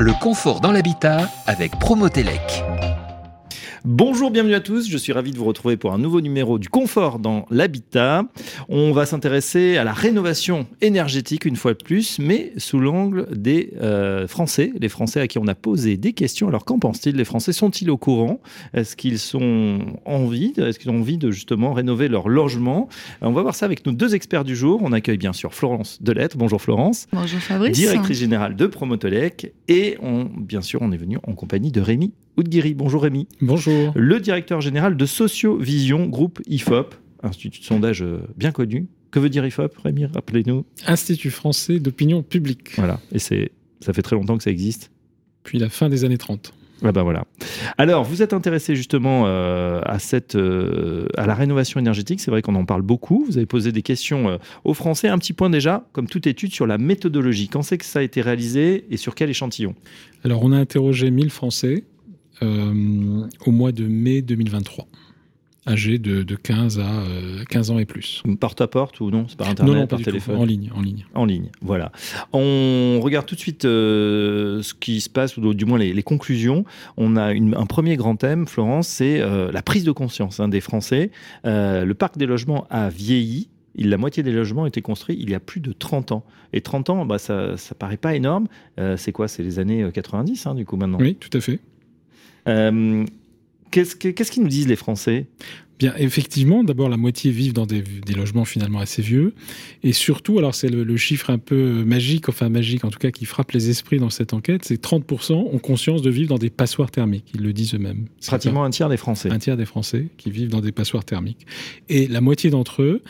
Le confort dans l'habitat avec Promotelec. Bonjour, bienvenue à tous. Je suis ravi de vous retrouver pour un nouveau numéro du confort dans l'habitat. On va s'intéresser à la rénovation énergétique une fois de plus, mais sous l'angle des euh, Français, les Français à qui on a posé des questions. Alors qu'en pensent-ils? Les Français sont-ils au courant? Est-ce qu'ils sont envie Est-ce qu'ils ont envie de justement rénover leur logement? On va voir ça avec nos deux experts du jour. On accueille bien sûr Florence Delettre. Bonjour Florence. Bonjour Fabrice. Directrice générale de Promotolec. Et on, bien sûr, on est venu en compagnie de Rémi Oudguiri. Bonjour Rémi. Bonjour. Le directeur général de Sociovision, groupe IFOP, institut de sondage euh, bien connu. Que veut dire IFOP, Rémi Rappelez-nous. Institut français d'opinion publique. Voilà, et c'est ça fait très longtemps que ça existe. Puis la fin des années 30. Ah ben voilà. Alors, vous êtes intéressé justement euh, à, cette, euh, à la rénovation énergétique. C'est vrai qu'on en parle beaucoup. Vous avez posé des questions euh, aux Français. Un petit point déjà, comme toute étude, sur la méthodologie. Quand c'est que ça a été réalisé et sur quel échantillon? Alors, on a interrogé 1000 Français au mois de mai 2023 âgés de, de 15 à 15 ans et plus. Porte à porte ou non? C'est par internet, non, non, par pas téléphone tout. En ligne, en ligne. En ligne, voilà. On regarde tout de suite euh, ce qui se passe, ou du moins les, les conclusions. On a une- un premier grand thème, Florence, c'est euh, la prise de conscience hein, des Français. Euh, le parc des logements a vieilli. Il- La moitié des logements ont été construits il y a plus de 30 ans. Et 30 ans, bah, ça, ça paraît pas énorme. Euh, c'est quoi? C'est les années euh, 90, hein, du coup, maintenant? Oui, tout à fait. Euh, Qu'est-ce que- qu'est-ce qu'ils nous disent, les Français? Bien, effectivement, d'abord, la moitié vivent dans des, des logements finalement assez vieux. Et surtout, alors c'est le, le chiffre un peu magique, enfin magique en tout cas, qui frappe les esprits dans cette enquête, c'est que 30% ont conscience de vivre dans des passoires thermiques. Ils le disent eux-mêmes. C'est Pratiquement un tiers des Français. un tiers des Français qui vivent dans des passoires thermiques. Et la moitié d'entre eux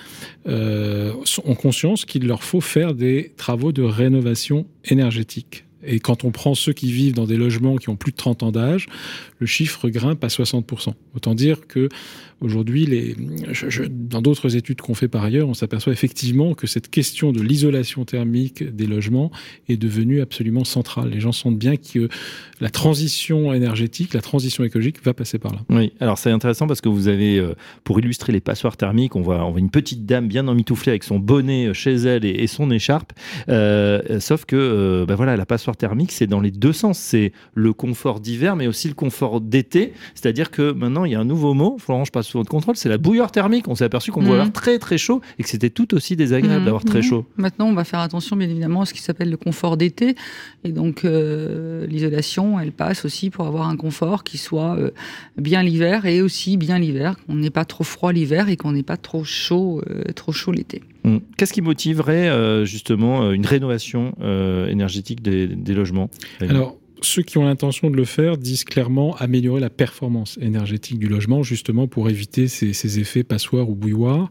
euh, ont conscience qu'il leur faut faire des travaux de rénovation énergétique. Et quand on prend ceux qui vivent dans des logements qui ont plus de 30 ans d'âge, le chiffre grimpe à 60%. Autant dire que aujourd'hui, dans d'autres études qu'on fait par ailleurs, on s'aperçoit effectivement que cette question de l'isolation thermique des logements est devenue absolument centrale. Les gens sentent bien que la transition énergétique, la transition écologique va passer par là. Oui, alors c'est intéressant parce que vous avez, euh, pour illustrer les passoires thermiques, on voit, une petite dame bien emmitouflée avec son bonnet euh, chez elle et, son écharpe. Euh, sauf que, ben voilà, la passoire thermique, c'est dans les deux sens. C'est le confort d'hiver, mais aussi le confort d'été. C'est-à-dire que maintenant, il y a un nouveau mot, Florence, je passe sous votre contrôle, c'est la bouilloire thermique. On s'est aperçu qu'on pouvait Mhm. avoir très très chaud et que c'était tout aussi désagréable Mhm, d'avoir très mhm. chaud. Maintenant, on va faire attention, bien évidemment, à ce qui s'appelle le confort d'été. Et donc, euh, l'isolation, elle passe aussi pour avoir un confort qui soit euh, bien l'hiver et aussi bien l'hiver, qu'on n'ait pas trop froid l'hiver et qu'on n'ait pas trop chaud, euh, trop chaud l'été. Hum. Qu'est-ce qui motiverait euh, justement euh, une rénovation euh, énergétique des, des logements Alors, ceux qui ont l'intention de le faire disent clairement améliorer la performance énergétique du logement, justement pour éviter ces, ces effets passoire ou bouilloire.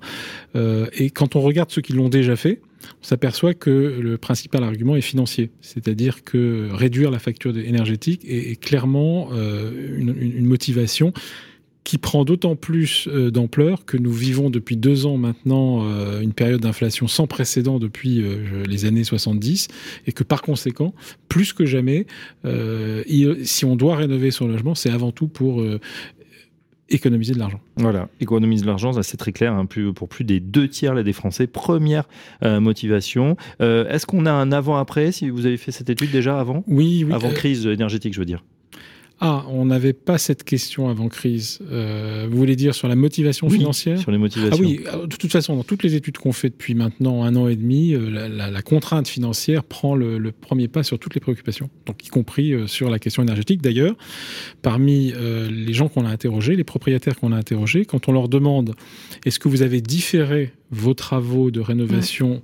Euh, et quand on regarde ceux qui l'ont déjà fait, on s'aperçoit que le principal argument est financier, c'est-à-dire que réduire la facture énergétique est, est clairement euh, une motivation qui prend d'autant plus euh, d'ampleur que nous vivons depuis deux ans maintenant euh, une période d'inflation sans précédent depuis euh, les années 70 et que par conséquent, plus que jamais, il- si on doit rénover son logement, c'est avant tout pour économiser de l'argent. Voilà, économise de l'argent, ça c'est très clair, hein, plus, pour plus des deux tiers là, des Français. Première euh, motivation. Euh, Est-ce qu'on a un avant-après, si vous avez fait cette étude déjà avant? Oui, oui. Avant euh, crise énergétique, je veux dire. Ah, on n'avait pas cette question avant crise. Euh, vous voulez dire sur la motivation Oui, financière Sur les motivations. Ah oui, de toute façon, dans toutes les études qu'on fait depuis maintenant un an et demi, euh, la, la- la contrainte financière prend le, le premier pas sur toutes les préoccupations, donc y compris euh, sur la question énergétique. D'ailleurs, parmi euh, les gens qu'on a interrogés, les propriétaires qu'on a interrogés, quand on leur demande est-ce que vous avez différé vos travaux de rénovation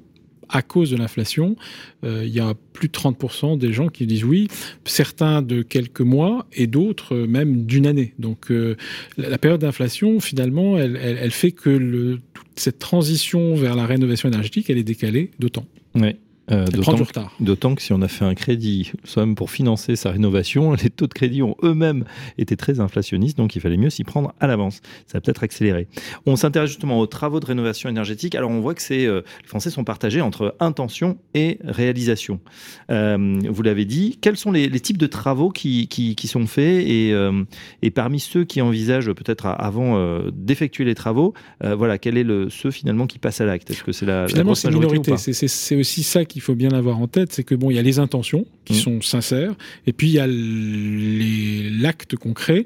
à cause de l'inflation, euh, il y a plus de 30% des gens qui disent oui, certains de quelques mois et d'autres euh, même d'une année. Donc euh, la, période d'inflation, finalement, elle, fait que toute cette transition vers la rénovation énergétique, elle est décalée d'autant. Ouais. Euh, D'autant retard. d'autant que si on a fait un crédit soi-même pour financer sa rénovation, les taux de crédit ont eux-mêmes été très inflationnistes, donc il fallait mieux s'y prendre à l'avance. Ça a peut-être accéléré. On s'intéresse justement aux travaux de rénovation énergétique. Alors on voit que c'est, euh, les Français sont partagés entre intention et réalisation. Euh, vous l'avez dit, quels sont les, les types de travaux qui, qui, qui sont faits et, euh, et parmi ceux qui envisagent peut-être avant d'effectuer les travaux, voilà, quel est le, ceux finalement qui passent à l'acte? Est-ce que c'est la, la Finalement, c'est minorité. c'est aussi ça qui qu'il faut bien avoir en tête, c'est que bon, il y a les intentions qui Mmh. sont sincères, et puis il y a l'acte concret.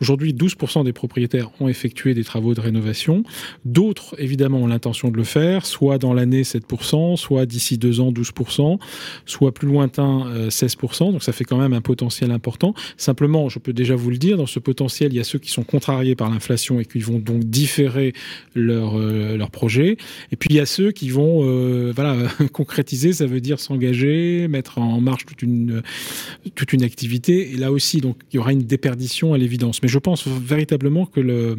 Aujourd'hui, 12% des propriétaires ont effectué des travaux de rénovation. D'autres, évidemment, ont l'intention de le faire, soit dans l'année 7%, soit d'ici deux ans 12%, soit plus lointain euh, 16%. Donc ça fait quand même un potentiel important. Simplement, je peux déjà vous le dire, dans ce potentiel, il y a ceux qui sont contrariés par l'inflation et qui vont donc différer leur, euh, leur projet. Et puis il y a ceux qui vont euh, voilà, concrétiser, ça veut dire s'engager, mettre en marche toute une, toute une activité. Et là aussi, il y aura une déperdition à l'évidence. Mais je pense véritablement que le,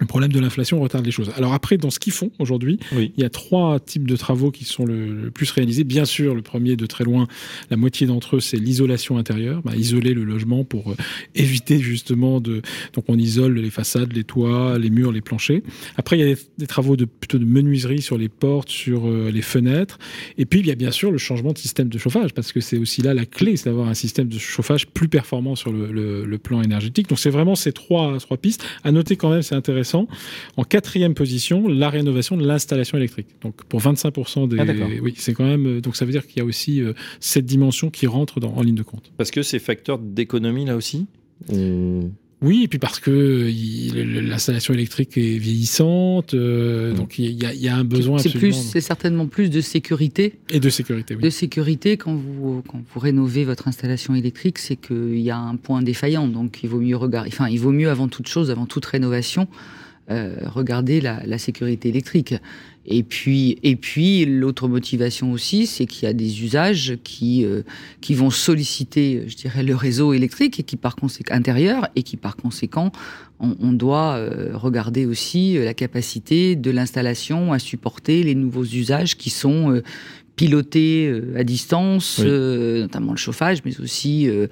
le problème de l'inflation retarde les choses. Alors après, dans ce qu'ils font aujourd'hui, Oui. il y a trois types de travaux qui sont le, le plus réalisés. Bien sûr, le premier de très loin, la moitié d'entre eux, c'est l'isolation intérieure, bah, isoler le logement pour euh, éviter justement de. Donc on isole les façades, les toits, les murs, les planchers. Après, il y a des, des travaux de plutôt de menuiserie sur les portes, sur euh, les fenêtres. Et puis il y a bien sûr le changement de système de chauffage, parce que c'est aussi là la clé, c'est d'avoir un système de chauffage plus performant sur le, le- le plan énergétique. Donc c'est vraiment ces trois, trois pistes. À noter quand même, c'est intéressant. En quatrième position, la rénovation de l'installation électrique. Donc pour 25% des, Ah, d'accord. oui, c'est quand même. euh, Donc ça veut dire qu'il y a aussi euh, cette dimension qui rentre dans, en ligne de compte. Parce que c'est facteur d'économie là aussi Oui, et puis parce que l'installation électrique est vieillissante, euh, Mm. donc il y, a- il y a un besoin C'est plus, c'est certainement plus de sécurité. et de sécurité. Oui. De sécurité quand vous quand vous rénovez votre installation électrique, c'est qu'il y a un point défaillant. Donc il vaut mieux regarder. Enfin, il vaut mieux avant toute chose, avant toute rénovation, euh, regarder la, la sécurité électrique. Et puis et puis l'autre motivation aussi, c'est qu'il y a des usages qui euh, qui vont solliciter, je dirais, le réseau électrique et qui par conséquent intérieur et qui par conséquent on, on doit euh, regarder aussi euh, la capacité de l'installation à supporter les nouveaux usages qui sont pilotés euh, à distance, Oui. euh, notamment le chauffage, mais aussi euh,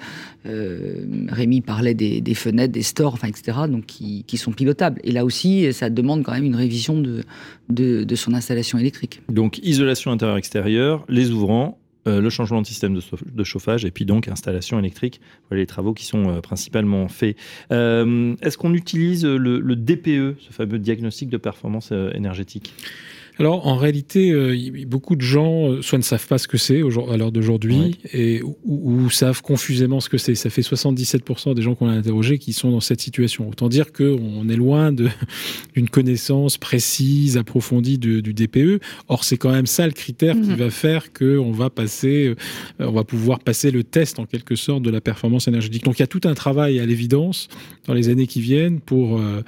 Rémi parlait des, des fenêtres, des stores, enfin etc. Donc qui, qui sont pilotables. Et là aussi, ça demande quand même une révision de, de, de son installation électrique. Donc isolation intérieure-extérieure, les ouvrants, euh, le changement de système de, chauffage et puis donc installation électrique. Voilà les travaux qui sont euh, principalement faits. Euh, Est-ce qu'on utilise le, le DPE, ce fameux diagnostic de performance énergétique? Alors, en réalité, euh, beaucoup de gens euh, soit ne savent pas ce que c'est à l'heure d'aujourd'hui, et ou, ou savent confusément ce que c'est. Ça fait 77% des gens qu'on a interrogés qui sont dans cette situation. Autant dire qu'on est loin d'une connaissance précise, approfondie de- du DPE. Or, c'est quand même ça le critère qui Mhm. va faire qu'on va passer, euh, on va pouvoir passer le test en quelque sorte de la performance énergétique. Donc, il y a tout un travail à l'évidence dans les années qui viennent pour, euh,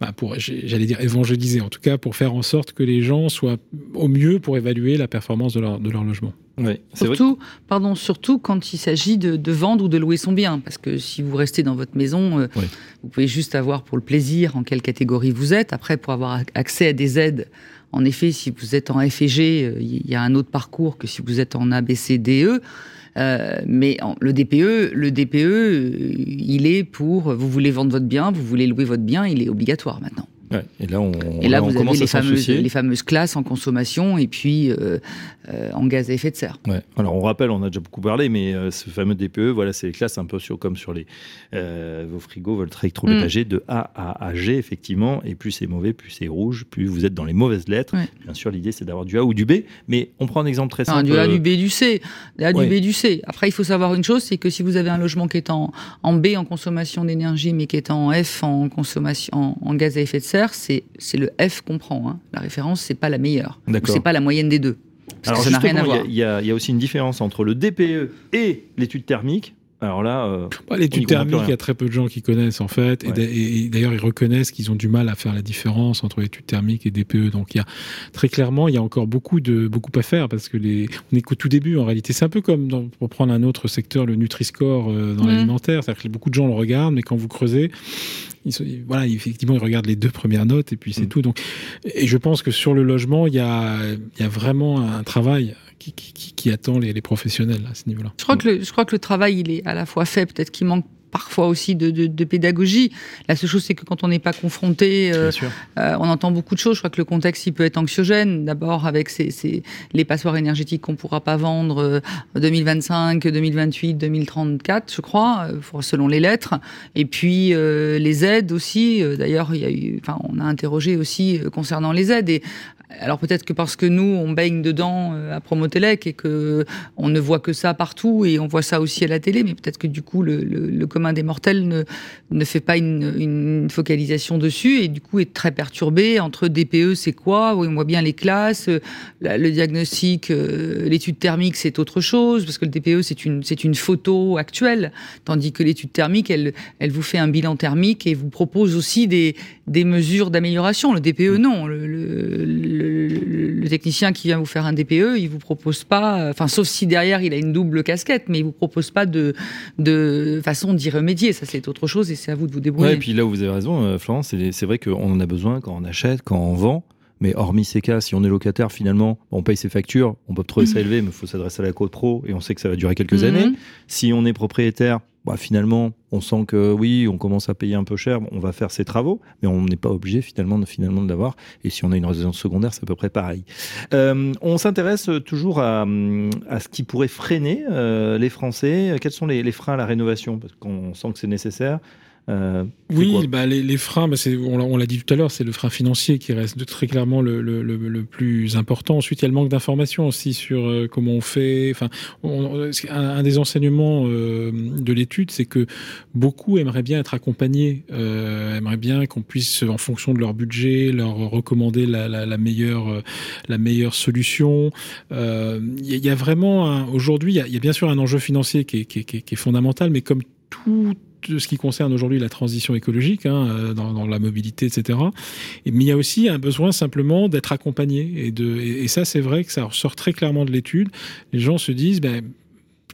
bah, pour j'allais dire évangéliser, en tout cas pour faire en sorte que les gens soient au mieux pour évaluer la performance de leur, de leur logement. Oui, c'est vrai. Surtout, pardon, surtout quand il s'agit de, de vendre ou de louer son bien. Parce que si vous restez dans votre maison, euh, Oui. vous pouvez juste avoir pour le plaisir en quelle catégorie vous êtes. Après, pour avoir ac- accès à des aides, en effet, si vous êtes en FG, euh, il y a un autre parcours que si vous êtes en ABCDE. Euh, mais en- le DPE, le DPE, il est pour vous voulez vendre votre bien, vous voulez louer votre bien, il est obligatoire maintenant. Ouais, Et là, on, Et là, on vous commence avez les fameuses, soucier. les fameuses classes en consommation et puis euh, euh, en gaz à effet de serre. Ouais. Alors on rappelle, on a déjà beaucoup parlé, mais euh, ce fameux DPE, voilà, c'est les classes un peu sur, comme sur les vos frigos, votre électroménager de A à, à G effectivement. Et plus c'est mauvais, plus c'est rouge, plus vous êtes dans les mauvaises lettres. Ouais. Bien sûr, l'idée c'est d'avoir du A ou du B, mais on prend un exemple très Enfin, simple. du A, du B, du C. Du A, du B, du C. Après, il faut savoir une chose, c'est que si vous avez un logement qui est en, en B en consommation d'énergie, mais qui est en F en consommation en, en gaz à effet de serre, c'est c'est le F qu'on prend. hein. La référence, c'est pas la meilleure. C'est pas la moyenne des deux. Parce Alors que ça n'a rien à voir. y, y il y a aussi une différence entre le DPE et l'étude thermique. Alors là, euh, Bah, L'étude thermique, il y a très peu de gens qui connaissent en fait, et Ouais. d'ailleurs ils reconnaissent qu'ils ont du mal à faire la différence entre étude thermique et DPE. Donc il y a très clairement, il y a encore beaucoup de beaucoup à faire parce que les, on est qu'au tout début en réalité. C'est un peu comme dans, pour prendre un autre secteur, le Nutri-Score euh, dans l'alimentaire, c'est-à-dire que beaucoup de gens le regardent, mais quand vous creusez, ils sont- voilà, effectivement, ils regardent les deux premières notes et puis c'est Mhm. tout. Donc, et je pense que sur le logement, il y a, il y a vraiment un travail qui, qui, qui- qui attend les, les professionnels à ce niveau-là. Je crois que le, je crois que le travail, il est à la fois fait, peut-être qu'il manque parfois aussi de, de- de pédagogie. La seule chose, c'est que quand on n'est pas confronté, euh. Euh, on entend beaucoup de choses. Je crois que le contexte, il peut être anxiogène. D'abord, avec ces, ces- les passoires énergétiques qu'on pourra pas vendre euh, 2025, 2028, 2034, je crois, euh, selon les lettres. Et puis euh, les aides aussi. D'ailleurs, il y a eu, enfin, on a interrogé aussi euh, concernant les aides. Et Alors peut-être que parce que nous, on baigne dedans euh, à Promotelec et que on ne voit que ça partout et on voit ça aussi à la télé, mais peut-être que du coup, le, commun des mortels ne, ne fait pas une, focalisation dessus et du coup est très perturbé entre DPE, c'est quoi? Oui, on voit bien les classes, euh, le diagnostic, euh, l'étude thermique, c'est autre chose parce que le DPE, c'est une, une photo actuelle, tandis que l'étude thermique, elle, elle vous fait un bilan thermique et vous propose aussi des, des mesures d'amélioration. Le DPE, non. Technicien qui vient vous faire un DPE, il vous propose pas, enfin, sauf si derrière il a une double casquette, mais il vous propose pas de, de façon d'y remédier. Ça, c'est autre chose et c'est à vous de vous débrouiller. et puis là où vous avez raison, euh, Florence, c'est vrai qu'on en a besoin quand on achète, quand on vend. Mais hormis ces cas, si on est locataire, finalement, on paye ses factures, on peut trouver ça mmh. élevé, mais il faut s'adresser à la côte pro et on sait que ça va durer quelques mmh. années. Si on est propriétaire, bah, finalement, on sent que oui, on commence à payer un peu cher, on va faire ses travaux, mais on n'est pas obligé finalement de, finalement de l'avoir. Et si on a une résidence secondaire, c'est à peu près pareil. Euh, on s'intéresse toujours à, à, ce qui pourrait freiner euh, les Français. Quels sont les, les freins à la rénovation? Parce qu'on sent que c'est nécessaire. Euh, oui, bah, les, les, freins, bah, on l'a dit tout à l'heure, c'est le frein financier qui reste très clairement le, le, le, plus important. Ensuite, il y a le manque d'informations aussi sur euh, comment on fait. Enfin, un, des enseignements euh, de l'étude, c'est que beaucoup aimeraient bien être accompagnés, aimeraient bien qu'on puisse, en fonction de leur budget, leur recommander la, la, la meilleure, la meilleure solution. Il y, y, a vraiment aujourd'hui, il, y a bien sûr un enjeu financier qui est, qui est, qui est fondamental, mais comme tout ce qui concerne aujourd'hui la transition écologique, hein, euh, dans, la mobilité, etc. mais il y a aussi un besoin simplement d'être accompagné. Et, de, ça, c'est vrai que ça ressort très clairement de l'étude. Les gens se disent, ben,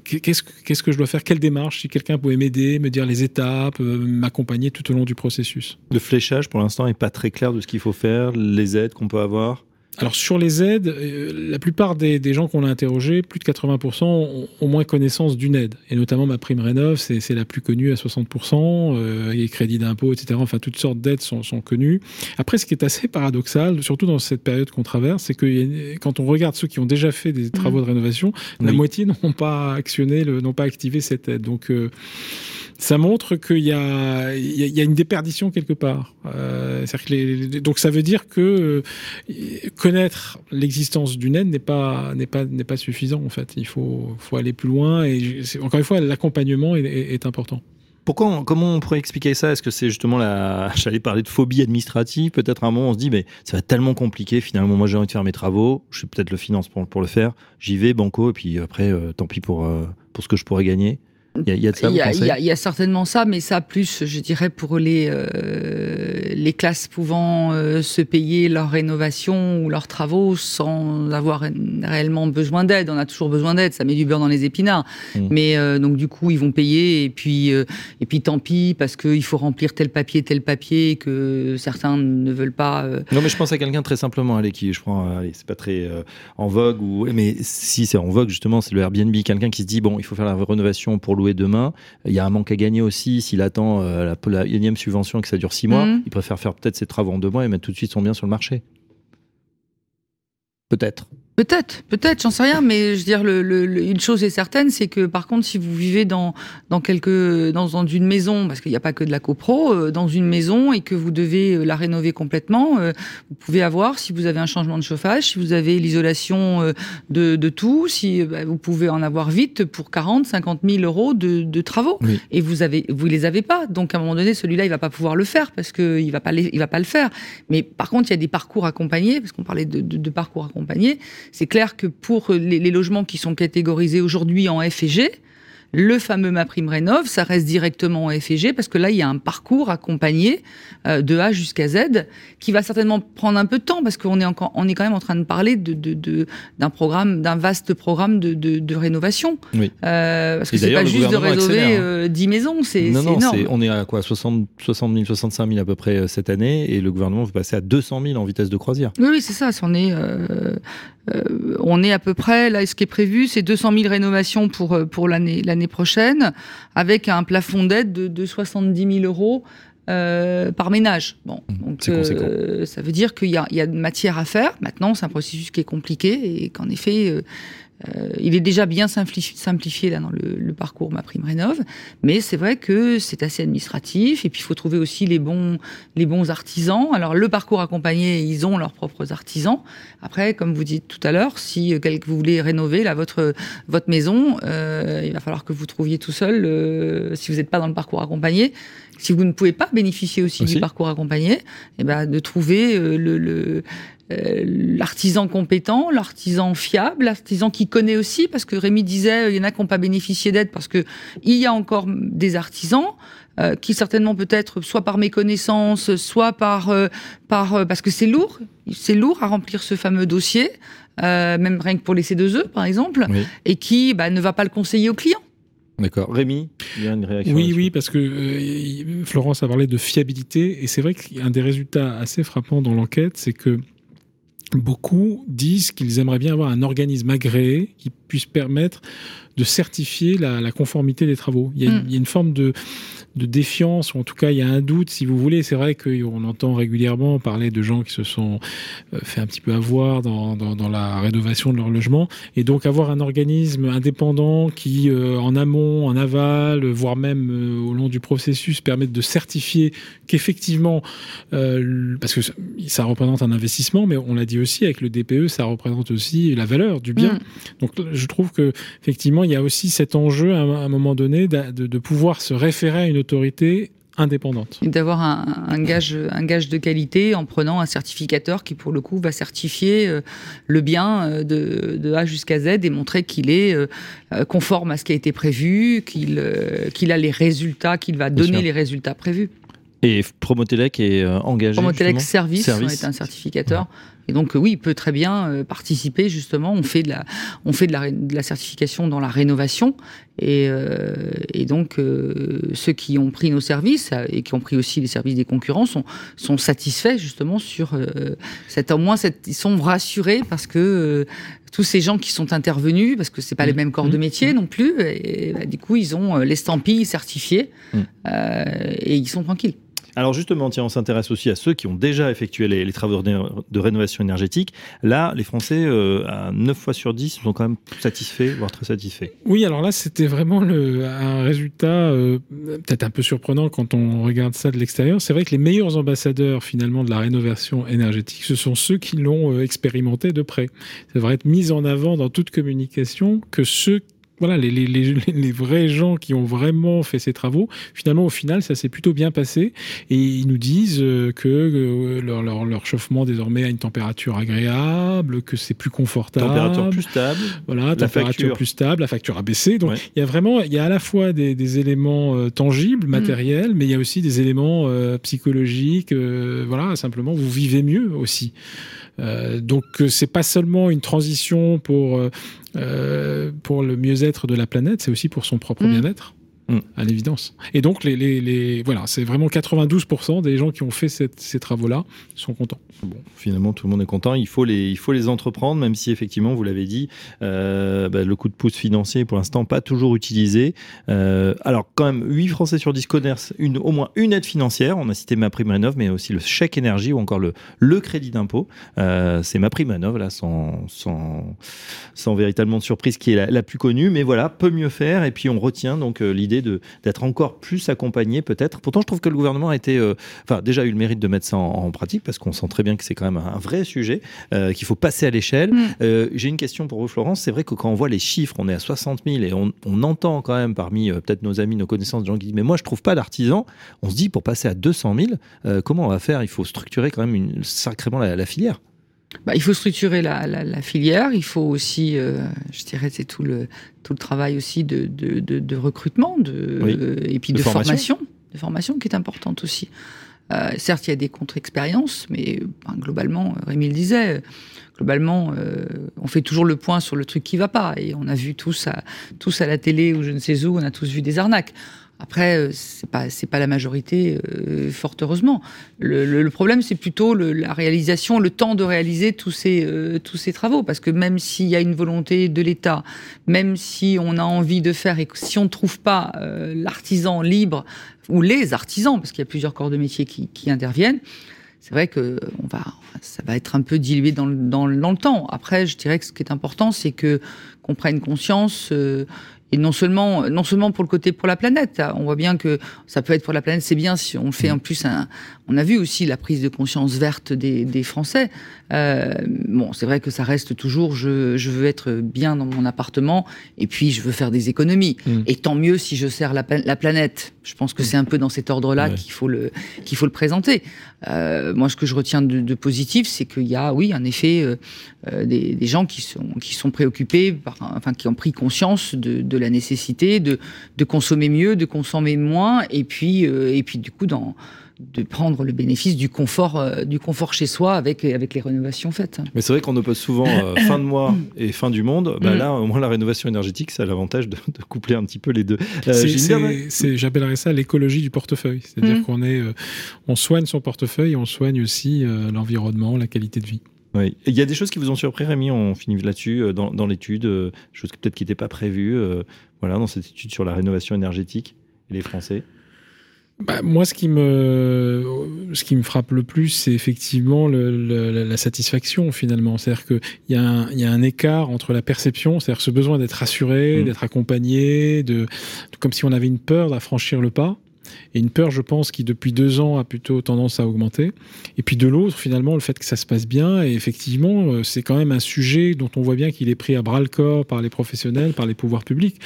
qu'est-ce, qu'est-ce que je dois faire? Quelle démarche? Si quelqu'un pouvait m'aider, me dire les étapes, euh, m'accompagner tout au long du processus. Le fléchage, pour l'instant, n'est pas très clair de ce qu'il faut faire, les aides qu'on peut avoir alors sur les aides, euh, la plupart des, gens qu'on a interrogés, plus de 80% ont au moins connaissance d'une aide. Et notamment ma prime rénov, c'est la plus connue à 60%, euh, les crédits d'impôt, etc. Enfin, toutes sortes d'aides sont, sont, connues. Après, ce qui est assez paradoxal, surtout dans cette période qu'on traverse, c'est que quand on regarde ceux qui ont déjà fait des travaux de rénovation, la moitié n'ont pas actionné, n'ont pas activé cette aide. Donc euh, ça montre qu'il y a, une déperdition quelque part. Euh, donc ça veut dire que euh, connaître l'existence d'une aide n'est pas suffisant en fait. Il faut aller plus loin et encore une fois l'accompagnement est, important. Pourquoi, comment on pourrait expliquer ça? Est-ce que c'est justement la, j'allais parler de phobie administrative? Peut-être à un moment on se dit, mais ça va être tellement compliqué. Finalement, moi j'ai envie de faire mes travaux, je suis peut-être le finance pour, pour le faire. J'y vais, banco, et puis après, euh, tant pis pour pour ce que je pourrais gagner. Il y, a, de ça, il, y a, certainement ça, mais ça plus, je dirais, pour les, euh, les classes pouvant euh, se payer leur rénovation ou leurs travaux sans avoir réellement besoin d'aide. On a toujours besoin d'aide, ça met du beurre dans les épinards. Mmh. Mais euh, donc du coup, ils vont payer et puis et puis tant pis parce qu'il faut remplir tel papier, tel papier que certains ne veulent pas. Non, mais je pense à quelqu'un très simplement, allez, qui je prends, allez, c'est pas très en vogue ou mais si c'est en vogue justement, c'est le Airbnb, quelqu'un qui se dit bon, il faut faire la rénovation pour louer demain. Il y a un manque à gagner aussi s'il attend euh, la, énième subvention et que ça dure six mois. Mhm. Il préfère faire peut-être ses travaux en deux mois et mettre tout de suite son bien sur le marché. Peut-être. Peut-être, peut-être, j'en sais rien, mais je veux dire, le, une chose est certaine, c'est que par contre, si vous vivez dans dans quelque dans, dans une maison, parce qu'il n'y a pas que de la copro, euh, dans une maison et que vous devez euh, la rénover complètement, euh, vous pouvez avoir, si vous avez un changement de chauffage, si vous avez l'isolation de, de tout, si bah, vous pouvez en avoir vite pour 40, 50 000 euros de, de travaux, et vous avez vous les avez pas, donc à un moment donné, celui-là, il va pas pouvoir le faire parce que il va pas il va pas le faire. Mais par contre, il y a des parcours accompagnés, parce qu'on parlait de, de, de parcours accompagnés c'est clair que pour les, logements qui sont catégorisés aujourd'hui en F et G, le fameux Ma Prime Rénov, ça reste directement en FG parce que là, il y a un parcours accompagné euh, de A jusqu'à Z qui va certainement prendre un peu de temps parce qu'on est encore, on est quand même en train de parler de, de, d'un programme, d'un vaste programme de, de, rénovation. Oui. Euh, parce que c'est pas juste de rénover hein. 10 euh, maisons, c'est, non, non, énorme. on est à quoi 60, 60 000, 65 000 à peu près euh, cette année et le gouvernement veut passer à 200 000 en vitesse de croisière. Oui, oui c'est ça. On est, euh, on est à peu près, là, ce qui est prévu, c'est 200 000 rénovations pour, pour l'année, l'année prochaine, avec un plafond d'aide de, de 70 000 euros euh, par ménage. Bon, mmh, donc euh, ça veut dire qu'il y, y a, de matière à faire. Maintenant, c'est un processus qui est compliqué et qu'en effet, euh, euh, il est déjà bien simplifié, là dans le, parcours Ma Prime Rénov, mais c'est vrai que c'est assez administratif et puis il faut trouver aussi les bons, les bons artisans. Alors le parcours accompagné, ils ont leurs propres artisans. Après, comme vous dites tout à l'heure, si euh, vous voulez rénover là, votre, votre maison, euh, il va falloir que vous trouviez tout seul, si vous n'êtes pas dans le parcours accompagné, si vous ne pouvez pas bénéficier aussi, du parcours accompagné, et eh ben, de trouver le euh, l'artisan compétent, l'artisan fiable, l'artisan qui connaît aussi, parce que Rémi disait, euh, il y en a qui n'ont pas bénéficié d'aide parce que il y a encore des artisans euh, qui certainement peut-être soit par méconnaissance, soit par par parce que c'est lourd, c'est lourd à remplir ce fameux dossier, même rien que pour les C2E par exemple, et qui bah, ne va pas le conseiller au client. D'accord. Rémi, il y a une réaction. Oui, oui, parce que Florence a parlé de fiabilité, et c'est vrai qu'un des résultats assez frappants dans l'enquête, c'est que beaucoup disent qu'ils aimeraient bien avoir un organisme agréé qui puisse permettre de certifier la, conformité des travaux. Il y, a, mm. il y, a, une forme de, de défiance, ou en tout cas il y a un doute, si vous voulez. C'est vrai qu'on entend régulièrement parler de gens qui se sont euh, fait un petit peu avoir dans, dans, dans, la rénovation de leur logement, et donc avoir un organisme indépendant qui, euh, en amont, en aval, voire même euh, au long du processus, permette de certifier qu'effectivement, parce que ça représente un investissement, mais on l'a dit aussi avec le DPE, ça représente aussi la valeur du bien. Mm. Donc je trouve que effectivement il y a aussi cet enjeu à un moment donné de, de pouvoir se référer à une autorité indépendante. D'avoir un, gage, un gage de qualité en prenant un certificateur qui, pour le coup, va certifier euh, le bien euh, de, A jusqu'à Z et montrer qu'il est euh, conforme à ce qui a été prévu, qu'il qu'il a les résultats, qu'il va donner les résultats prévus. Et Promotelec est engagé Promotelec Service, Service. est un certificateur. Et donc oui, il peut très bien euh, participer justement. On fait de la, on fait de la, de la certification dans la rénovation et, euh, et donc euh, ceux qui ont pris nos services et qui ont pris aussi les services des concurrents sont, sont satisfaits justement sur cette au moins cette, ils sont rassurés parce que tous ces gens qui sont intervenus, parce que c'est pas les mmh. mêmes corps de mmh. métier non plus, et, bah, du coup ils ont l'estampille certifiée mmh. et ils sont tranquilles. Alors justement, on s'intéresse aussi à ceux qui ont déjà effectué les, travaux de, rénovation énergétique. Là, les Français, euh, à 9 fois sur 10, sont quand même satisfaits, voire très satisfaits. Oui, alors là, c'était vraiment le, un résultat euh, peut-être un peu surprenant quand on regarde ça de l'extérieur. C'est vrai que les meilleurs ambassadeurs finalement de la rénovation énergétique, ce sont ceux qui l'ont euh, expérimenté de près. Ça devrait être mis en avant dans toute communication que ceux voilà, les, les, les, les, vrais gens qui ont vraiment fait ces travaux, finalement, au final, ça s'est plutôt bien passé. Et ils nous disent euh, que euh, leur, leur, leur, chauffement désormais a une température agréable, que c'est plus confortable. Température plus stable. Voilà, la température plus stable, la facture a baissé. Donc, il y a vraiment, il y a à la fois des, des éléments euh, tangibles, mm. matériels, mais il y a aussi des éléments psychologiques. voilà, simplement, vous vivez mieux aussi. Euh, donc c'est pas seulement une transition pour euh, pour le mieux-être de la planète, c'est aussi pour son propre mm. bien-être. Mm. à l'évidence. Et donc, les, les, voilà, c'est vraiment 92% des gens qui ont fait ces travaux-là sont contents. Bon, finalement, tout le monde est content. Il faut les, il faut les entreprendre, même si effectivement, vous l'avez dit, euh, bah, le coup de pouce financier, pour l'instant, pas toujours utilisé. Euh, alors, quand même, 8 Français sur 10 connaissent une, au moins une aide financière. On a cité ma prime rénov, mais aussi le chèque énergie ou encore le, le crédit d'impôt. Euh, c'est ma prime rénov, là, sans, sans, sans véritablement de surprise, qui est la, la, plus connue. Mais voilà, peut mieux faire. Et puis, on retient donc euh, l'idée d'être encore plus accompagné peut-être. Pourtant, je trouve que le gouvernement a été, euh, enfin déjà eu le mérite de mettre ça en, pratique parce qu'on sent très bien que c'est quand même un vrai sujet, euh, qu'il faut passer à l'échelle. Mm. Euh, j'ai une question pour vous, Florence. C'est vrai que quand on voit les chiffres, on est à 60 000 et on, entend quand même parmi peut-être nos amis, nos connaissances, des gens qui disent mais moi je trouve pas d'artisans. On se dit pour passer à 200 000, comment on va faire? Il faut structurer quand même une, sacrément la filière. Bah, il faut structurer la, la, la, filière. Il faut aussi, euh, je dirais, c'est tout le tout le travail aussi de, de, de, de recrutement, de euh, et puis de, formation. de formation qui est importante aussi. Euh, certes, il y a des contre-expériences, mais ben, globalement, Rémi le disait, globalement, euh, on fait toujours le point sur le truc qui va pas. Et on a vu tous à, tous à la télé ou je ne sais où, on a tous vu des arnaques. Après, euh, c'est pas c'est pas la majorité, euh, fort heureusement. Le, le, problème, c'est plutôt le, la réalisation, le temps de réaliser tous ces euh, tous ces travaux, parce que même s'il y a une volonté de l'État, même si on a envie de faire et si on ne trouve pas l'artisan libre ou les artisans, parce qu'il y a plusieurs corps de métier qui, qui interviennent, c'est vrai que on va, ça va être un peu dilué dans le, dans, dans le temps. Après, je dirais que ce qui est important, c'est que qu'on prenne conscience. Et non seulement, non seulement pour le côté pour la planète. On voit bien que ça peut être pour la planète, c'est bien si on fait en plus un. On a vu aussi la prise de conscience verte des, des Français. Euh, bon, c'est vrai que ça reste toujours. Je, je, veux être bien dans mon appartement et puis je veux faire des économies. Mm. Et tant mieux si je sers la, la planète. Je pense que c'est un peu dans cet ordre-là qu'il faut le qu'il faut le présenter. Euh, moi, ce que je retiens de, de positif, c'est qu'il y a, oui, en effet, euh, euh, des, des, gens qui sont qui sont préoccupés, par, enfin, qui ont pris conscience de, de la nécessité de, de consommer mieux, de consommer moins, et puis euh, et puis du coup dans de prendre le bénéfice du confort, euh, du confort chez soi avec, avec les rénovations faites. Mais c'est vrai qu'on oppose souvent euh, fin de mois et fin du monde. Bah, mm. Là, au moins, la rénovation énergétique, ça a l'avantage de, de, coupler un petit peu les deux. Euh, J'appellerais ça l'écologie du portefeuille. C'est-à-dire mm. qu'on est, euh, on soigne son portefeuille et on soigne aussi euh, l'environnement, la qualité de vie. Oui. Il y a des choses qui vous ont surpris, Rémi, on finit là-dessus, dans, dans l'étude, euh, choses peut-être qui n'étaient pas prévues, voilà, dans cette étude sur la rénovation énergétique et les Français? Bah, moi, ce qui me, ce qui me frappe le plus, c'est effectivement le, le, la satisfaction finalement. C'est-à-dire qu'il y, a un, y a un écart entre la perception, c'est-à-dire ce besoin d'être rassuré, mmh. d'être accompagné, de, comme si on avait une peur d'affranchir le pas, et une peur, je pense, qui depuis deux ans a plutôt tendance à augmenter. Et puis de l'autre, finalement, le fait que ça se passe bien, et effectivement, euh, c'est quand même un sujet dont on voit bien qu'il est pris à bras le corps par les professionnels, par les pouvoirs publics.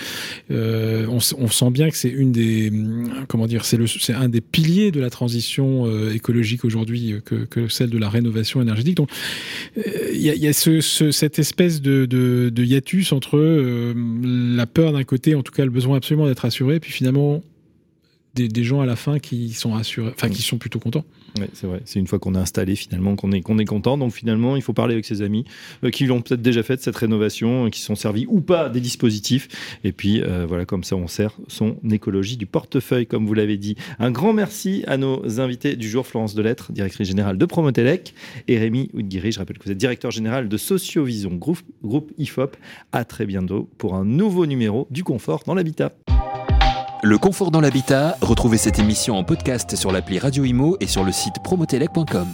Euh, on, sent bien que c'est une des, comment dire, c'est un des piliers de la transition euh, écologique aujourd'hui que, celle de la rénovation énergétique. Donc, il euh, y a, cette espèce de, de, hiatus entre euh, la peur d'un côté, en tout cas le besoin absolument d'être assuré, puis finalement des, des, gens à la fin qui sont rassurés, enfin qui sont plutôt contents. C'est vrai. C'est une fois qu'on est installé finalement qu'on est qu'on est content. Donc finalement, il faut parler avec ses amis euh, qui l'ont peut-être déjà fait cette rénovation, euh, qui sont servis ou pas des dispositifs. Et puis euh, voilà, comme ça, on sert son écologie du portefeuille, comme vous l'avez dit. Un grand merci à nos invités du jour, Florence Delettre, directrice générale de Promotelec, et Rémi Oudguiri. Je rappelle que vous êtes directeur général de Sociovision, groupe, groupe IFOP. À très bientôt pour un nouveau numéro du confort dans l'habitat. Le confort dans l'habitat, retrouvez cette émission en podcast sur l'appli Radio Imo et sur le site promotelec.com.